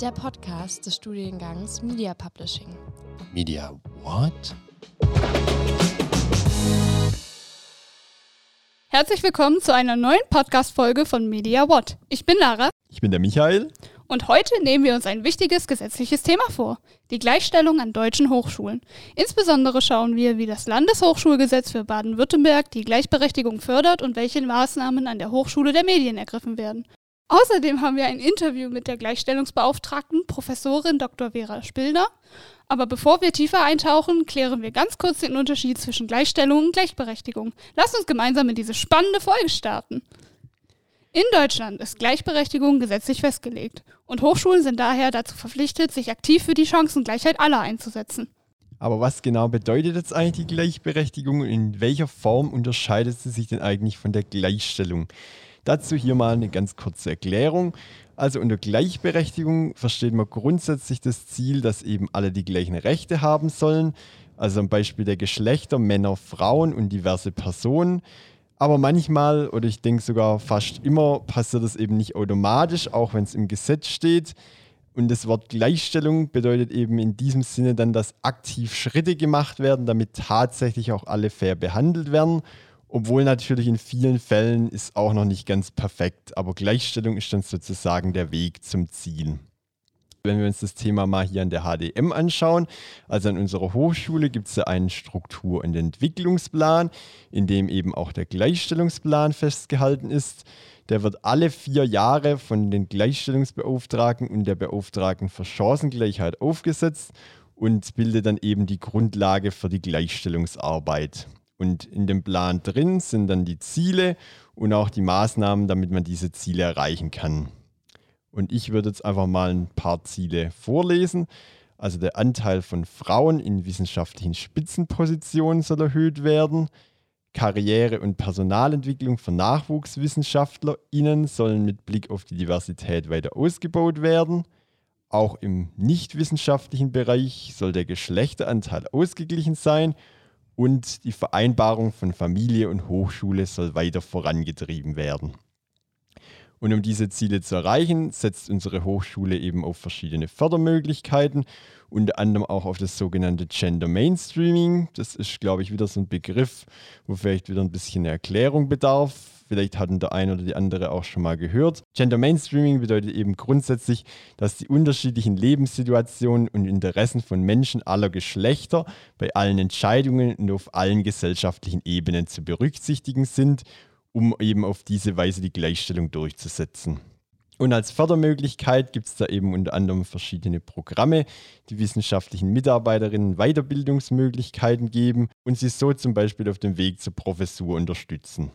der Podcast des Studiengangs Media Publishing. Media what? Herzlich willkommen zu einer neuen Podcast-Folge von Media What. Ich bin Lara. Ich bin der Michael. Und heute nehmen wir uns ein wichtiges gesetzliches Thema vor. Die Gleichstellung an deutschen Hochschulen. Insbesondere schauen wir, wie das Landeshochschulgesetz für Baden-Württemberg die Gleichberechtigung fördert und welche Maßnahmen an der Hochschule der Medien ergriffen werden. Außerdem haben wir ein Interview mit der Gleichstellungsbeauftragten Professorin Dr. Vera Spillner. Aber bevor wir tiefer eintauchen, klären wir ganz kurz den Unterschied zwischen Gleichstellung und Gleichberechtigung. Lasst uns gemeinsam in diese spannende Folge starten. In Deutschland ist Gleichberechtigung gesetzlich festgelegt und Hochschulen sind daher dazu verpflichtet, sich aktiv für die Chancengleichheit aller einzusetzen. Aber was genau bedeutet jetzt eigentlich die Gleichberechtigung und in welcher Form unterscheidet sie sich denn eigentlich von der Gleichstellung? Dazu hier mal eine ganz kurze Erklärung. Also unter Gleichberechtigung versteht man grundsätzlich das Ziel, dass eben alle die gleichen Rechte haben sollen. Also am Beispiel der Geschlechter, Männer, Frauen und diverse Personen. Aber manchmal, oder ich denke sogar fast immer, passiert das eben nicht automatisch, auch wenn es im Gesetz steht. Und das Wort Gleichstellung bedeutet eben in diesem Sinne dann, dass aktiv Schritte gemacht werden, damit tatsächlich auch alle fair behandelt werden. Obwohl natürlich in vielen Fällen ist auch noch nicht ganz perfekt, aber Gleichstellung ist dann sozusagen der Weg zum Ziel. Wenn wir uns das Thema mal hier an der HDM anschauen, also an unserer Hochschule gibt es ja einen Struktur- und Entwicklungsplan, in dem eben auch der Gleichstellungsplan festgehalten ist. Der wird alle vier Jahre von den Gleichstellungsbeauftragten und der Beauftragten für Chancengleichheit aufgesetzt und bildet dann eben die Grundlage für die Gleichstellungsarbeit. Und in dem Plan drin sind dann die Ziele und auch die Maßnahmen, damit man diese Ziele erreichen kann. Und ich würde jetzt einfach mal ein paar Ziele vorlesen. Also der Anteil von Frauen in wissenschaftlichen Spitzenpositionen soll erhöht werden. Karriere- und Personalentwicklung für NachwuchswissenschaftlerInnen sollen mit Blick auf die Diversität weiter ausgebaut werden. Auch im nichtwissenschaftlichen Bereich soll der Geschlechteranteil ausgeglichen sein und die Vereinbarung von Familie und Hochschule soll weiter vorangetrieben werden. Und um diese Ziele zu erreichen, setzt unsere Hochschule eben auf verschiedene Fördermöglichkeiten, unter anderem auch auf das sogenannte Gender Mainstreaming. Das ist, glaube ich, wieder so ein Begriff, wo vielleicht wieder ein bisschen eine Erklärung bedarf. Vielleicht hatten der eine oder die andere auch schon mal gehört. Gender Mainstreaming bedeutet eben grundsätzlich, dass die unterschiedlichen Lebenssituationen und Interessen von Menschen aller Geschlechter bei allen Entscheidungen und auf allen gesellschaftlichen Ebenen zu berücksichtigen sind um eben auf diese Weise die Gleichstellung durchzusetzen. Und als Fördermöglichkeit gibt es da eben unter anderem verschiedene Programme, die wissenschaftlichen Mitarbeiterinnen Weiterbildungsmöglichkeiten geben und sie so zum Beispiel auf dem Weg zur Professur unterstützen.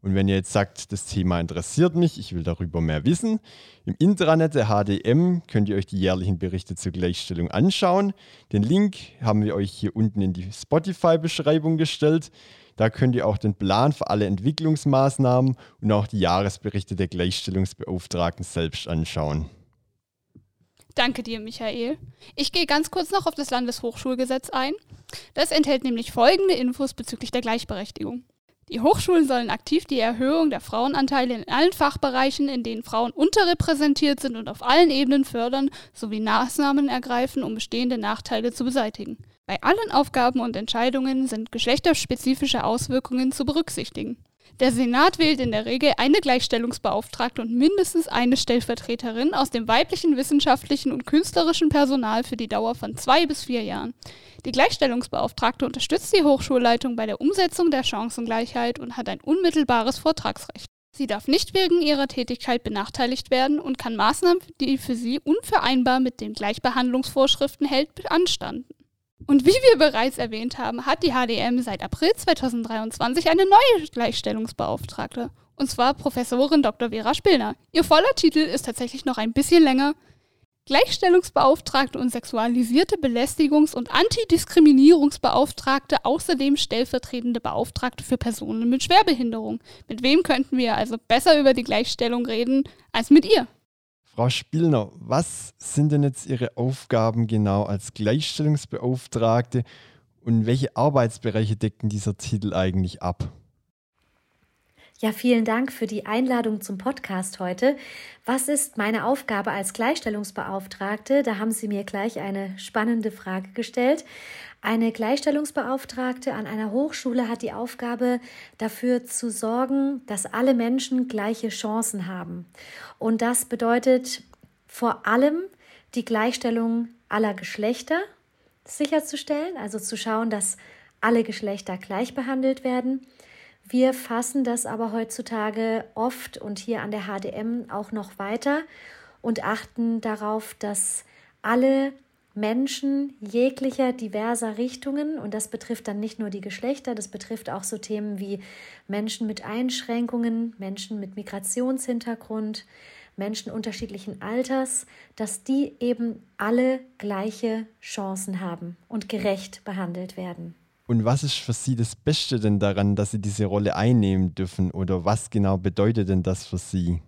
Und wenn ihr jetzt sagt, das Thema interessiert mich, ich will darüber mehr wissen, im Intranet der HDM könnt ihr euch die jährlichen Berichte zur Gleichstellung anschauen. Den Link haben wir euch hier unten in die Spotify-Beschreibung gestellt. Da könnt ihr auch den Plan für alle Entwicklungsmaßnahmen und auch die Jahresberichte der Gleichstellungsbeauftragten selbst anschauen. Danke dir, Michael. Ich gehe ganz kurz noch auf das Landeshochschulgesetz ein. Das enthält nämlich folgende Infos bezüglich der Gleichberechtigung. Die Hochschulen sollen aktiv die Erhöhung der Frauenanteile in allen Fachbereichen, in denen Frauen unterrepräsentiert sind und auf allen Ebenen fördern, sowie Maßnahmen ergreifen, um bestehende Nachteile zu beseitigen. Bei allen Aufgaben und Entscheidungen sind geschlechterspezifische Auswirkungen zu berücksichtigen. Der Senat wählt in der Regel eine Gleichstellungsbeauftragte und mindestens eine Stellvertreterin aus dem weiblichen wissenschaftlichen und künstlerischen Personal für die Dauer von zwei bis vier Jahren. Die Gleichstellungsbeauftragte unterstützt die Hochschulleitung bei der Umsetzung der Chancengleichheit und hat ein unmittelbares Vortragsrecht. Sie darf nicht wegen ihrer Tätigkeit benachteiligt werden und kann Maßnahmen, die für sie unvereinbar mit den Gleichbehandlungsvorschriften hält, beanstanden. Und wie wir bereits erwähnt haben, hat die HDM seit April 2023 eine neue Gleichstellungsbeauftragte. Und zwar Professorin Dr. Vera Spillner. Ihr voller Titel ist tatsächlich noch ein bisschen länger. Gleichstellungsbeauftragte und sexualisierte Belästigungs- und Antidiskriminierungsbeauftragte, außerdem stellvertretende Beauftragte für Personen mit Schwerbehinderung. Mit wem könnten wir also besser über die Gleichstellung reden als mit ihr? Frau Spillner, was sind denn jetzt Ihre Aufgaben genau als Gleichstellungsbeauftragte und welche Arbeitsbereiche decken dieser Titel eigentlich ab? Ja, vielen Dank für die Einladung zum Podcast heute. Was ist meine Aufgabe als Gleichstellungsbeauftragte? Da haben Sie mir gleich eine spannende Frage gestellt. Eine Gleichstellungsbeauftragte an einer Hochschule hat die Aufgabe, dafür zu sorgen, dass alle Menschen gleiche Chancen haben. Und das bedeutet vor allem die Gleichstellung aller Geschlechter sicherzustellen, also zu schauen, dass alle Geschlechter gleich behandelt werden wir fassen das aber heutzutage oft und hier an der HDM auch noch weiter und achten darauf, dass alle Menschen jeglicher diverser Richtungen, und das betrifft dann nicht nur die Geschlechter, das betrifft auch so Themen wie Menschen mit Einschränkungen, Menschen mit Migrationshintergrund, Menschen unterschiedlichen Alters, dass die eben alle gleiche Chancen haben und gerecht behandelt werden. Und was ist für Sie das Beste denn daran, dass Sie diese Rolle einnehmen dürfen? Oder was genau bedeutet denn das für Sie?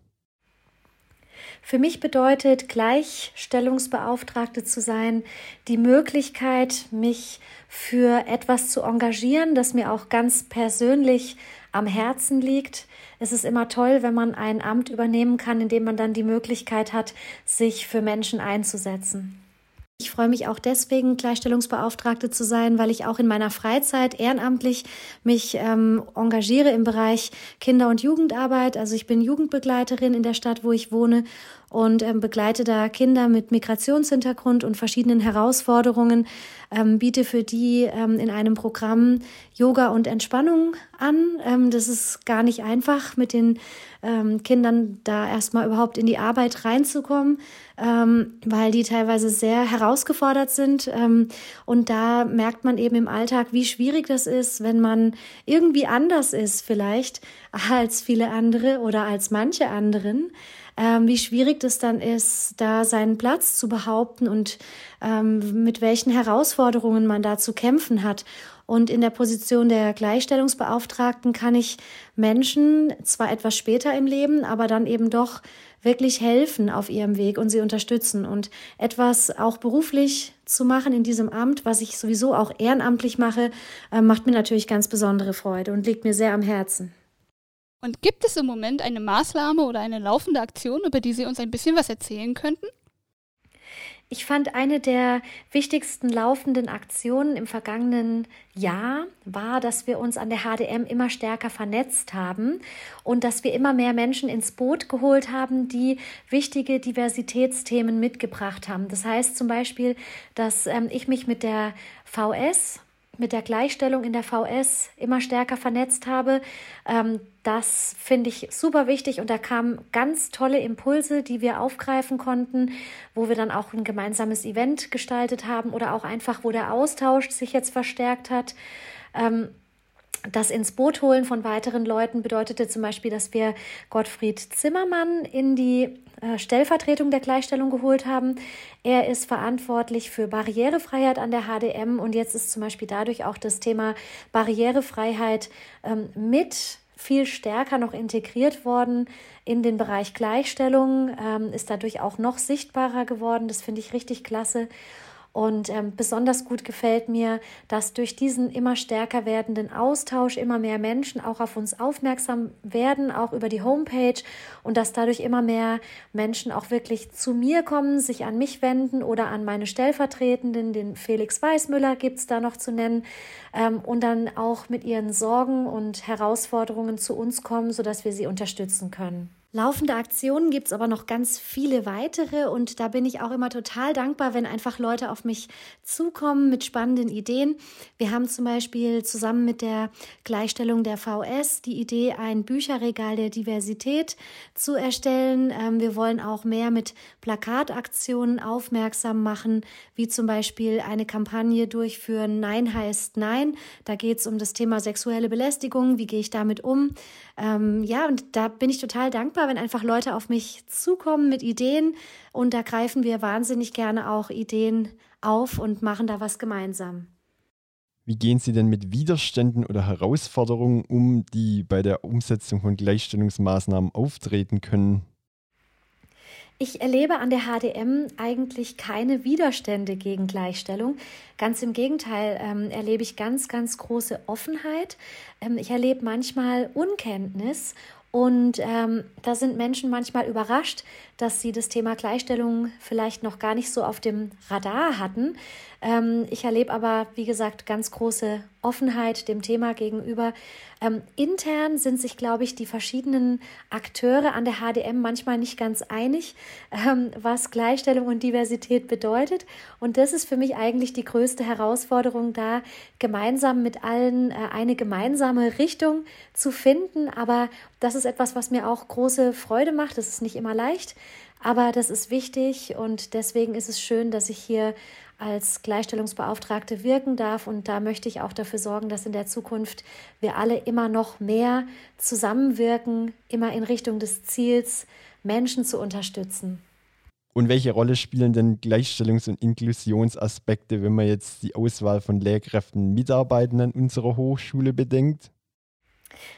Für mich bedeutet Gleichstellungsbeauftragte zu sein, die Möglichkeit, mich für etwas zu engagieren, das mir auch ganz persönlich am Herzen liegt. Es ist immer toll, wenn man ein Amt übernehmen kann, in dem man dann die Möglichkeit hat, sich für Menschen einzusetzen. Ich freue mich auch deswegen, Gleichstellungsbeauftragte zu sein, weil ich auch in meiner Freizeit ehrenamtlich mich ähm, engagiere im Bereich Kinder- und Jugendarbeit. Also ich bin Jugendbegleiterin in der Stadt, wo ich wohne und ähm, begleite da Kinder mit Migrationshintergrund und verschiedenen Herausforderungen, ähm, biete für die ähm, in einem Programm Yoga und Entspannung an. Ähm, das ist gar nicht einfach, mit den ähm, Kindern da erstmal überhaupt in die Arbeit reinzukommen, ähm, weil die teilweise sehr herausgefordert sind. Ähm, und da merkt man eben im Alltag, wie schwierig das ist, wenn man irgendwie anders ist vielleicht als viele andere oder als manche anderen ähm, wie schwierig das dann ist, da seinen Platz zu behaupten und ähm, mit welchen Herausforderungen man da zu kämpfen hat. Und in der Position der Gleichstellungsbeauftragten kann ich Menschen zwar etwas später im Leben, aber dann eben doch wirklich helfen auf ihrem Weg und sie unterstützen und etwas auch beruflich zu machen in diesem Amt, was ich sowieso auch ehrenamtlich mache, äh, macht mir natürlich ganz besondere Freude und liegt mir sehr am Herzen. Und gibt es im Moment eine Maßnahme oder eine laufende Aktion, über die Sie uns ein bisschen was erzählen könnten? Ich fand eine der wichtigsten laufenden Aktionen im vergangenen Jahr war, dass wir uns an der HDM immer stärker vernetzt haben und dass wir immer mehr Menschen ins Boot geholt haben, die wichtige Diversitätsthemen mitgebracht haben. Das heißt zum Beispiel, dass ähm, ich mich mit der VS mit der Gleichstellung in der VS immer stärker vernetzt habe. Ähm, das finde ich super wichtig und da kamen ganz tolle Impulse, die wir aufgreifen konnten, wo wir dann auch ein gemeinsames Event gestaltet haben oder auch einfach, wo der Austausch sich jetzt verstärkt hat. Ähm, das ins Boot holen von weiteren Leuten bedeutete zum Beispiel, dass wir Gottfried Zimmermann in die Stellvertretung der Gleichstellung geholt haben. Er ist verantwortlich für Barrierefreiheit an der HDM und jetzt ist zum Beispiel dadurch auch das Thema Barrierefreiheit ähm, mit viel stärker noch integriert worden in den Bereich Gleichstellung, ähm, ist dadurch auch noch sichtbarer geworden. Das finde ich richtig klasse. Und ähm, besonders gut gefällt mir, dass durch diesen immer stärker werdenden Austausch immer mehr Menschen auch auf uns aufmerksam werden, auch über die Homepage. Und dass dadurch immer mehr Menschen auch wirklich zu mir kommen, sich an mich wenden oder an meine Stellvertretenden, den Felix Weißmüller gibt es da noch zu nennen, ähm, und dann auch mit ihren Sorgen und Herausforderungen zu uns kommen, sodass wir sie unterstützen können. Laufende Aktionen gibt es aber noch ganz viele weitere und da bin ich auch immer total dankbar, wenn einfach Leute auf mich zukommen mit spannenden Ideen. Wir haben zum Beispiel zusammen mit der Gleichstellung der VS die Idee, ein Bücherregal der Diversität zu erstellen. Ähm, wir wollen auch mehr mit Plakataktionen aufmerksam machen, wie zum Beispiel eine Kampagne durchführen, Nein heißt Nein. Da geht es um das Thema sexuelle Belästigung, wie gehe ich damit um. Ähm, ja, und da bin ich total dankbar wenn einfach Leute auf mich zukommen mit Ideen und da greifen wir wahnsinnig gerne auch Ideen auf und machen da was gemeinsam. Wie gehen Sie denn mit Widerständen oder Herausforderungen um, die bei der Umsetzung von Gleichstellungsmaßnahmen auftreten können? Ich erlebe an der HDM eigentlich keine Widerstände gegen Gleichstellung. Ganz im Gegenteil ähm, erlebe ich ganz, ganz große Offenheit. Ähm, ich erlebe manchmal Unkenntnis und ähm, da sind Menschen manchmal überrascht, dass sie das Thema Gleichstellung vielleicht noch gar nicht so auf dem Radar hatten. Ähm, ich erlebe aber, wie gesagt, ganz große Offenheit dem Thema gegenüber. Ähm, intern sind sich, glaube ich, die verschiedenen Akteure an der HDM manchmal nicht ganz einig, ähm, was Gleichstellung und Diversität bedeutet. Und das ist für mich eigentlich die größte Herausforderung, da gemeinsam mit allen äh, eine gemeinsame Richtung zu finden. Aber das ist etwas, was mir auch große Freude macht. Das ist nicht immer leicht, aber das ist wichtig und deswegen ist es schön, dass ich hier als Gleichstellungsbeauftragte wirken darf. Und da möchte ich auch dafür sorgen, dass in der Zukunft wir alle immer noch mehr zusammenwirken, immer in Richtung des Ziels, Menschen zu unterstützen. Und welche Rolle spielen denn Gleichstellungs- und Inklusionsaspekte, wenn man jetzt die Auswahl von Lehrkräften, Mitarbeitenden unserer Hochschule bedenkt?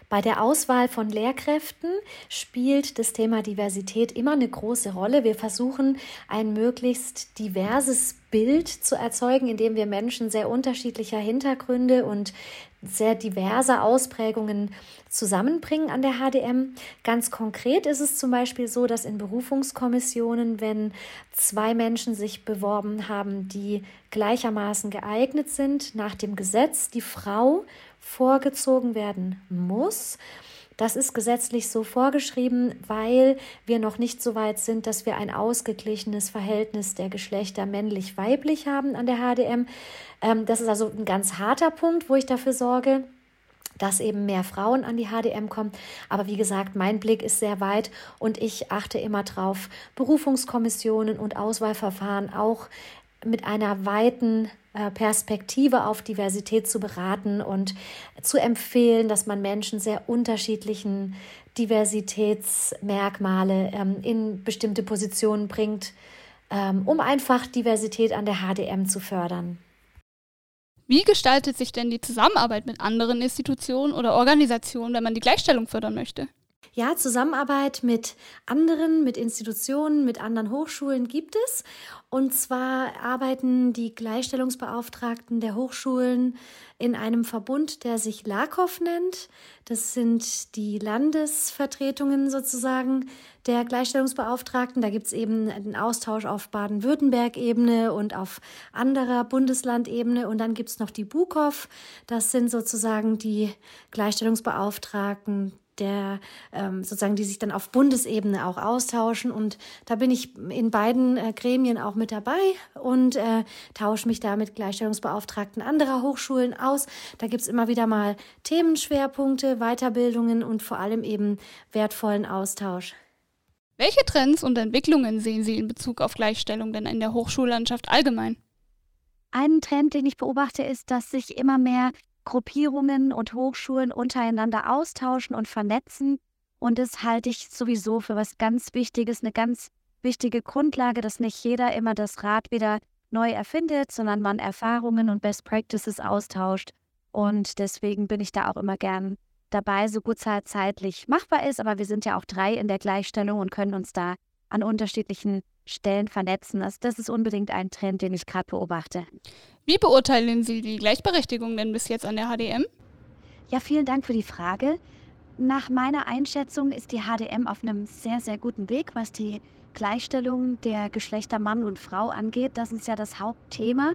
Bei der Auswahl von Lehrkräften spielt das Thema Diversität immer eine große Rolle. Wir versuchen ein möglichst diverses Bild zu erzeugen, indem wir Menschen sehr unterschiedlicher Hintergründe und sehr diverse Ausprägungen zusammenbringen an der HDM. Ganz konkret ist es zum Beispiel so, dass in Berufungskommissionen, wenn zwei Menschen sich beworben haben, die gleichermaßen geeignet sind, nach dem Gesetz die Frau vorgezogen werden muss. Das ist gesetzlich so vorgeschrieben, weil wir noch nicht so weit sind, dass wir ein ausgeglichenes Verhältnis der Geschlechter männlich-weiblich haben an der HDM. Ähm, das ist also ein ganz harter Punkt, wo ich dafür sorge dass eben mehr Frauen an die HDM kommen. Aber wie gesagt, mein Blick ist sehr weit und ich achte immer drauf, Berufungskommissionen und Auswahlverfahren auch mit einer weiten Perspektive auf Diversität zu beraten und zu empfehlen, dass man Menschen sehr unterschiedlichen Diversitätsmerkmale ähm, in bestimmte Positionen bringt, ähm, um einfach Diversität an der HDM zu fördern. Wie gestaltet sich denn die Zusammenarbeit mit anderen Institutionen oder Organisationen, wenn man die Gleichstellung fördern möchte? Ja, Zusammenarbeit mit anderen, mit Institutionen, mit anderen Hochschulen gibt es. Und zwar arbeiten die Gleichstellungsbeauftragten der Hochschulen in einem Verbund, der sich LAKOV nennt. Das sind die Landesvertretungen sozusagen der Gleichstellungsbeauftragten. Da gibt es eben einen Austausch auf Baden-Württemberg-Ebene und auf anderer Bundeslandebene. Und dann gibt es noch die BUKOV. Das sind sozusagen die Gleichstellungsbeauftragten der ähm, sozusagen, die sich dann auf Bundesebene auch austauschen. Und da bin ich in beiden äh, Gremien auch mit dabei und äh, tausche mich da mit Gleichstellungsbeauftragten anderer Hochschulen aus. Da gibt's immer wieder mal Themenschwerpunkte, Weiterbildungen und vor allem eben wertvollen Austausch. Welche Trends und Entwicklungen sehen Sie in Bezug auf Gleichstellung denn in der Hochschullandschaft allgemein? Ein Trend, den ich beobachte, ist, dass sich immer mehr Gruppierungen und Hochschulen untereinander austauschen und vernetzen. Und das halte ich sowieso für was ganz Wichtiges, eine ganz wichtige Grundlage, dass nicht jeder immer das Rad wieder neu erfindet, sondern man Erfahrungen und Best Practices austauscht. Und deswegen bin ich da auch immer gern dabei, so gut es zeitlich machbar ist. Aber wir sind ja auch drei in der Gleichstellung und können uns da an unterschiedlichen Stellen vernetzen. Also das ist unbedingt ein Trend, den ich gerade beobachte. Wie beurteilen Sie die Gleichberechtigung denn bis jetzt an der HDM? Ja, vielen Dank für die Frage. Nach meiner Einschätzung ist die HDM auf einem sehr, sehr guten Weg, was die Gleichstellung der Geschlechter Mann und Frau angeht. Das ist ja das Hauptthema.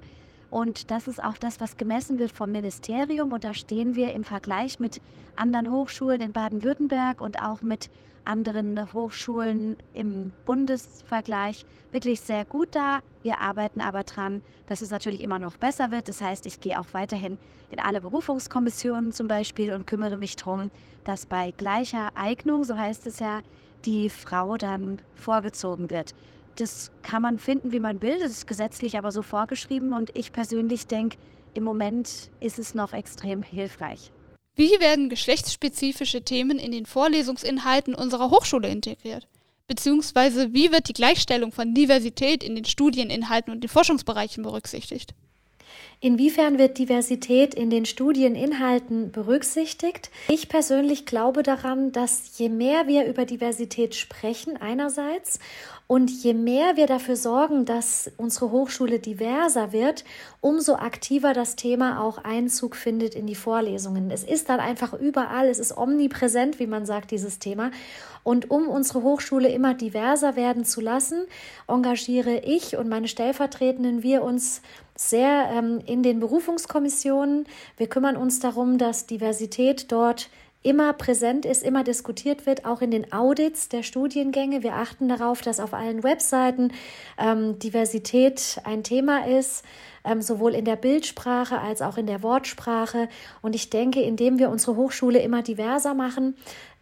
Und das ist auch das, was gemessen wird vom Ministerium. Und da stehen wir im Vergleich mit anderen Hochschulen in Baden-Württemberg und auch mit anderen Hochschulen im Bundesvergleich wirklich sehr gut da. Wir arbeiten aber dran, dass es natürlich immer noch besser wird. Das heißt, ich gehe auch weiterhin in alle Berufungskommissionen zum Beispiel und kümmere mich darum, dass bei gleicher Eignung, so heißt es ja, die Frau dann vorgezogen wird. Das kann man finden, wie man will. Das ist gesetzlich aber so vorgeschrieben und ich persönlich denke, im Moment ist es noch extrem hilfreich. Wie werden geschlechtsspezifische Themen in den Vorlesungsinhalten unserer Hochschule integriert? Beziehungsweise wie wird die Gleichstellung von Diversität in den Studieninhalten und den Forschungsbereichen berücksichtigt? Inwiefern wird Diversität in den Studieninhalten berücksichtigt? Ich persönlich glaube daran, dass je mehr wir über Diversität sprechen einerseits und je mehr wir dafür sorgen, dass unsere Hochschule diverser wird, umso aktiver das Thema auch Einzug findet in die Vorlesungen. Es ist dann einfach überall, es ist omnipräsent, wie man sagt, dieses Thema. Und um unsere Hochschule immer diverser werden zu lassen, engagiere ich und meine Stellvertretenden wir uns sehr ähm, in den Berufungskommissionen. Wir kümmern uns darum, dass Diversität dort immer präsent ist, immer diskutiert wird, auch in den Audits der Studiengänge. Wir achten darauf, dass auf allen Webseiten ähm, Diversität ein Thema ist, ähm, sowohl in der Bildsprache als auch in der Wortsprache. Und ich denke, indem wir unsere Hochschule immer diverser machen,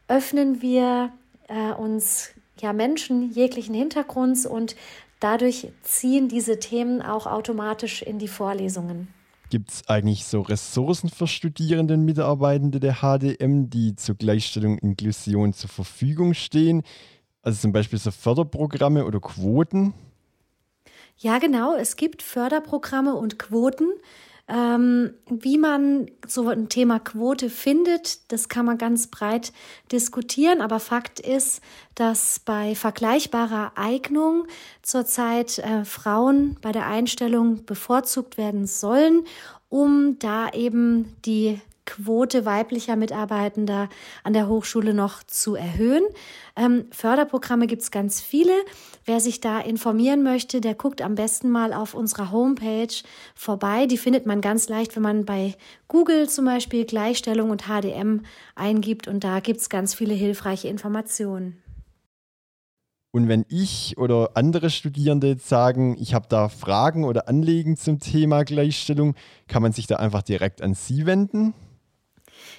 öffnen wir äh, uns ja Menschen jeglichen Hintergrunds und dadurch ziehen diese Themen auch automatisch in die Vorlesungen. Gibt es eigentlich so Ressourcen für Studierenden, Mitarbeitende der HDM, die zur Gleichstellung Inklusion zur Verfügung stehen? Also zum Beispiel so Förderprogramme oder Quoten? Ja, genau. Es gibt Förderprogramme und Quoten. Ähm, wie man so ein Thema Quote findet, das kann man ganz breit diskutieren, aber Fakt ist, dass bei vergleichbarer Eignung zurzeit äh, Frauen bei der Einstellung bevorzugt werden sollen, um da eben die Quote weiblicher Mitarbeitender an der Hochschule noch zu erhöhen. Ähm, Förderprogramme gibt es ganz viele. Wer sich da informieren möchte, der guckt am besten mal auf unserer Homepage vorbei. Die findet man ganz leicht, wenn man bei Google zum Beispiel Gleichstellung und HDM eingibt und da gibt es ganz viele hilfreiche Informationen. Und wenn ich oder andere Studierende jetzt sagen, ich habe da Fragen oder Anliegen zum Thema Gleichstellung, kann man sich da einfach direkt an Sie wenden?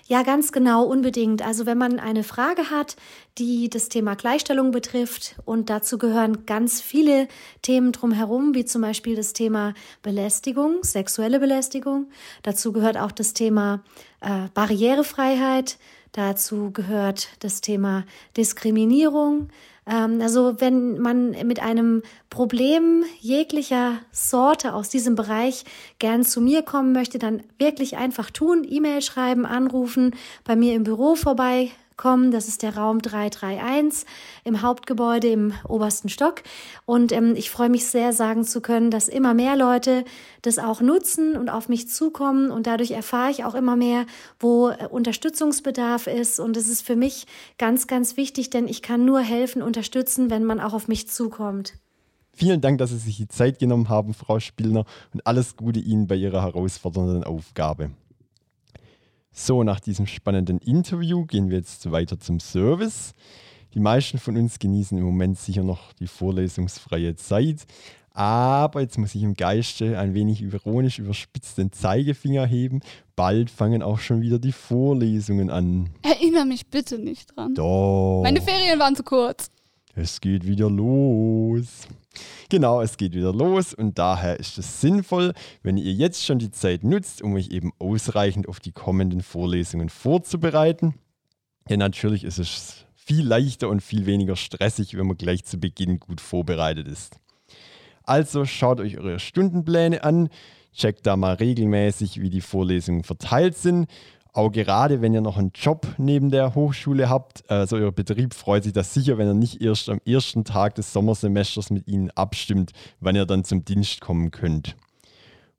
Ja, ganz genau, unbedingt. Also wenn man eine Frage hat, die das Thema Gleichstellung betrifft und dazu gehören ganz viele Themen drumherum, wie zum Beispiel das Thema Belästigung, sexuelle Belästigung. Dazu gehört auch das Thema äh, Barrierefreiheit. Dazu gehört das Thema Diskriminierung. Ähm, also wenn man mit einem Problem jeglicher Sorte aus diesem Bereich gern zu mir kommen möchte, dann wirklich einfach tun, E-Mail schreiben, anrufen, bei mir im Büro vorbei kommen. Das ist der Raum 331 im Hauptgebäude im obersten Stock. Und ähm, ich freue mich sehr, sagen zu können, dass immer mehr Leute das auch nutzen und auf mich zukommen. Und dadurch erfahre ich auch immer mehr, wo äh, Unterstützungsbedarf ist. Und es ist für mich ganz, ganz wichtig, denn ich kann nur helfen, unterstützen, wenn man auch auf mich zukommt. Vielen Dank, dass Sie sich die Zeit genommen haben, Frau Spielner, und alles Gute Ihnen bei Ihrer herausfordernden Aufgabe. So, nach diesem spannenden Interview gehen wir jetzt weiter zum Service. Die meisten von uns genießen im Moment sicher noch die vorlesungsfreie Zeit. Aber jetzt muss ich im Geiste ein wenig ironisch überspitzt den Zeigefinger heben. Bald fangen auch schon wieder die Vorlesungen an. Erinnere mich bitte nicht dran. Doch. Meine Ferien waren zu kurz. Es geht wieder los. Genau, es geht wieder los und daher ist es sinnvoll, wenn ihr jetzt schon die Zeit nutzt, um euch eben ausreichend auf die kommenden Vorlesungen vorzubereiten. Denn natürlich ist es viel leichter und viel weniger stressig, wenn man gleich zu Beginn gut vorbereitet ist. Also schaut euch eure Stundenpläne an, checkt da mal regelmäßig, wie die Vorlesungen verteilt sind auch gerade wenn ihr noch einen Job neben der Hochschule habt, also euer Betrieb freut sich das sicher, wenn er nicht erst am ersten Tag des Sommersemesters mit Ihnen abstimmt, wann ihr dann zum Dienst kommen könnt.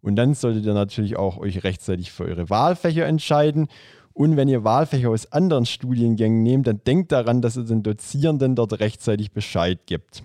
Und dann solltet ihr natürlich auch euch rechtzeitig für eure Wahlfächer entscheiden. Und wenn ihr Wahlfächer aus anderen Studiengängen nehmt, dann denkt daran, dass ihr den Dozierenden dort rechtzeitig Bescheid gibt.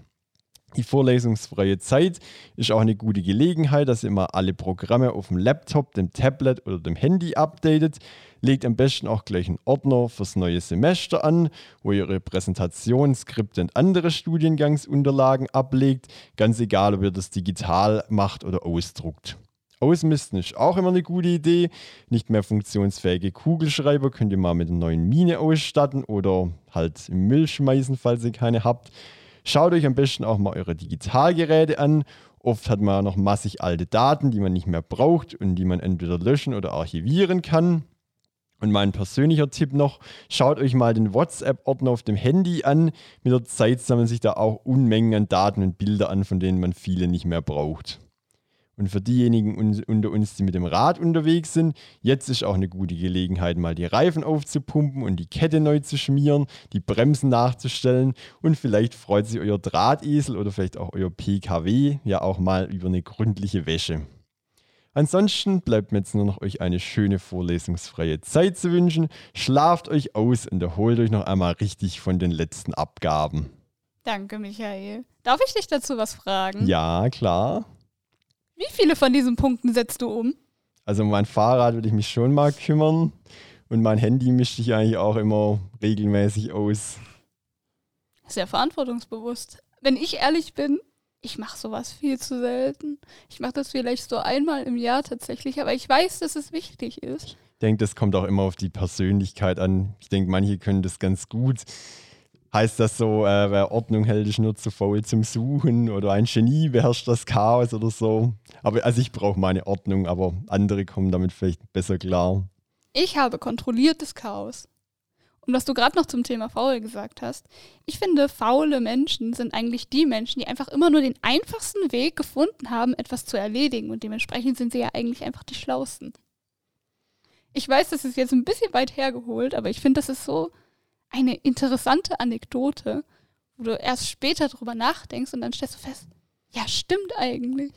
Die vorlesungsfreie Zeit ist auch eine gute Gelegenheit, dass ihr immer alle Programme auf dem Laptop, dem Tablet oder dem Handy updatet. Legt am besten auch gleich einen Ordner fürs neue Semester an, wo ihr eure Präsentation, Skripte und andere Studiengangsunterlagen ablegt, ganz egal, ob ihr das digital macht oder ausdruckt. Ausmisten ist auch immer eine gute Idee. Nicht mehr funktionsfähige Kugelschreiber könnt ihr mal mit einer neuen Mine ausstatten oder halt im Müll schmeißen, falls ihr keine habt. Schaut euch am besten auch mal eure Digitalgeräte an. Oft hat man noch massig alte Daten, die man nicht mehr braucht und die man entweder löschen oder archivieren kann. Und mein persönlicher Tipp noch, schaut euch mal den WhatsApp-Ordner auf dem Handy an. Mit der Zeit sammeln sich da auch Unmengen an Daten und Bilder an, von denen man viele nicht mehr braucht. Und für diejenigen un unter uns, die mit dem Rad unterwegs sind, jetzt ist auch eine gute Gelegenheit, mal die Reifen aufzupumpen und die Kette neu zu schmieren, die Bremsen nachzustellen und vielleicht freut sich euer Drahtesel oder vielleicht auch euer PKW ja auch mal über eine gründliche Wäsche. Ansonsten bleibt mir jetzt nur noch euch eine schöne vorlesungsfreie Zeit zu wünschen. Schlaft euch aus und erholt euch noch einmal richtig von den letzten Abgaben. Danke, Michael. Darf ich dich dazu was fragen? Ja, klar. Wie viele von diesen Punkten setzt du um? Also um mein Fahrrad würde ich mich schon mal kümmern und mein Handy mischte ich eigentlich auch immer regelmäßig aus. Sehr verantwortungsbewusst. Wenn ich ehrlich bin, ich mache sowas viel zu selten. Ich mache das vielleicht so einmal im Jahr tatsächlich, aber ich weiß, dass es wichtig ist. Ich denke, das kommt auch immer auf die Persönlichkeit an. Ich denke, manche können das ganz gut. Heißt das so, äh, wer Ordnung hält, ist nur zu faul zum Suchen oder ein Genie beherrscht das Chaos oder so. Aber also ich brauche meine Ordnung, aber andere kommen damit vielleicht besser klar. Ich habe kontrolliertes Chaos. Und was du gerade noch zum Thema faul gesagt hast, ich finde, faule Menschen sind eigentlich die Menschen, die einfach immer nur den einfachsten Weg gefunden haben, etwas zu erledigen. Und dementsprechend sind sie ja eigentlich einfach die Schlausten. Ich weiß, das ist jetzt ein bisschen weit hergeholt, aber ich finde, das ist so eine interessante Anekdote, wo du erst später drüber nachdenkst und dann stellst du fest, ja, stimmt eigentlich.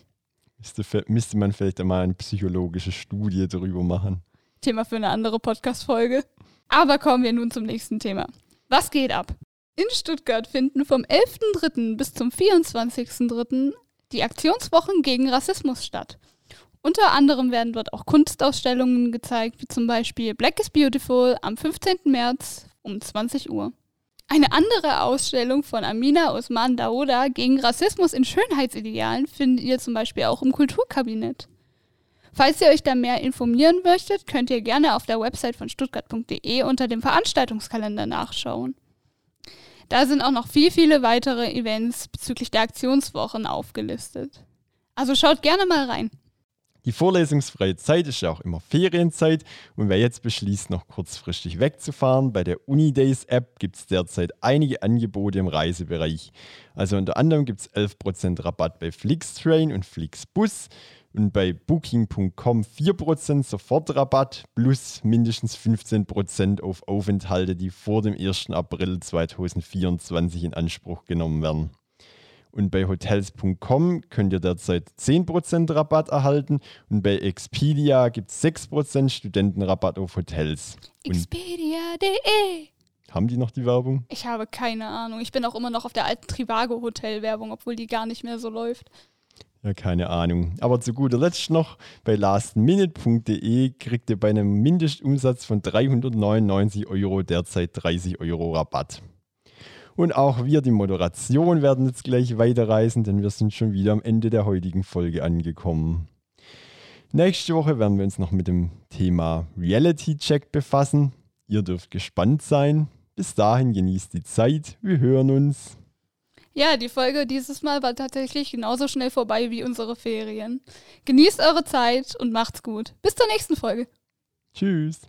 Müsste, man vielleicht einmal eine psychologische Studie darüber machen. Thema für eine andere Podcast-Folge. Aber kommen wir nun zum nächsten Thema. Was geht ab? In Stuttgart finden vom 11.03. bis zum 24.03. die Aktionswochen gegen Rassismus statt. Unter anderem werden dort auch Kunstausstellungen gezeigt, wie zum Beispiel Black is Beautiful am 15. März um 20 Uhr. Eine andere Ausstellung von Amina Osman Daoda gegen Rassismus in Schönheitsidealen findet ihr zum Beispiel auch im Kulturkabinett. Falls ihr euch da mehr informieren möchtet, könnt ihr gerne auf der Website von stuttgart.de unter dem Veranstaltungskalender nachschauen. Da sind auch noch viel, viele weitere Events bezüglich der Aktionswochen aufgelistet. Also schaut gerne mal rein. Die vorlesungsfreie Zeit ist ja auch immer Ferienzeit und wer jetzt beschließt, noch kurzfristig wegzufahren, bei der Unidays App gibt es derzeit einige Angebote im Reisebereich. Also unter anderem gibt es 11% Rabatt bei Flixtrain und Flixbus und bei Booking.com 4% Sofortrabatt plus mindestens 15% auf Aufenthalte, die vor dem 1. April 2024 in Anspruch genommen werden. Und bei Hotels.com könnt ihr derzeit 10% Rabatt erhalten und bei Expedia gibt es 6% Studentenrabatt auf Hotels. Expedia.de Haben die noch die Werbung? Ich habe keine Ahnung. Ich bin auch immer noch auf der alten Trivago Hotel Werbung, obwohl die gar nicht mehr so läuft. Ja, keine Ahnung. Aber zu guter Letzt noch, bei lastminute.de kriegt ihr bei einem Mindestumsatz von 399 Euro derzeit 30 Euro Rabatt. Und auch wir, die Moderation, werden jetzt gleich weiterreisen, denn wir sind schon wieder am Ende der heutigen Folge angekommen. Nächste Woche werden wir uns noch mit dem Thema Reality Check befassen. Ihr dürft gespannt sein. Bis dahin genießt die Zeit. Wir hören uns. Ja, die Folge dieses Mal war tatsächlich genauso schnell vorbei wie unsere Ferien. Genießt eure Zeit und macht's gut. Bis zur nächsten Folge. Tschüss.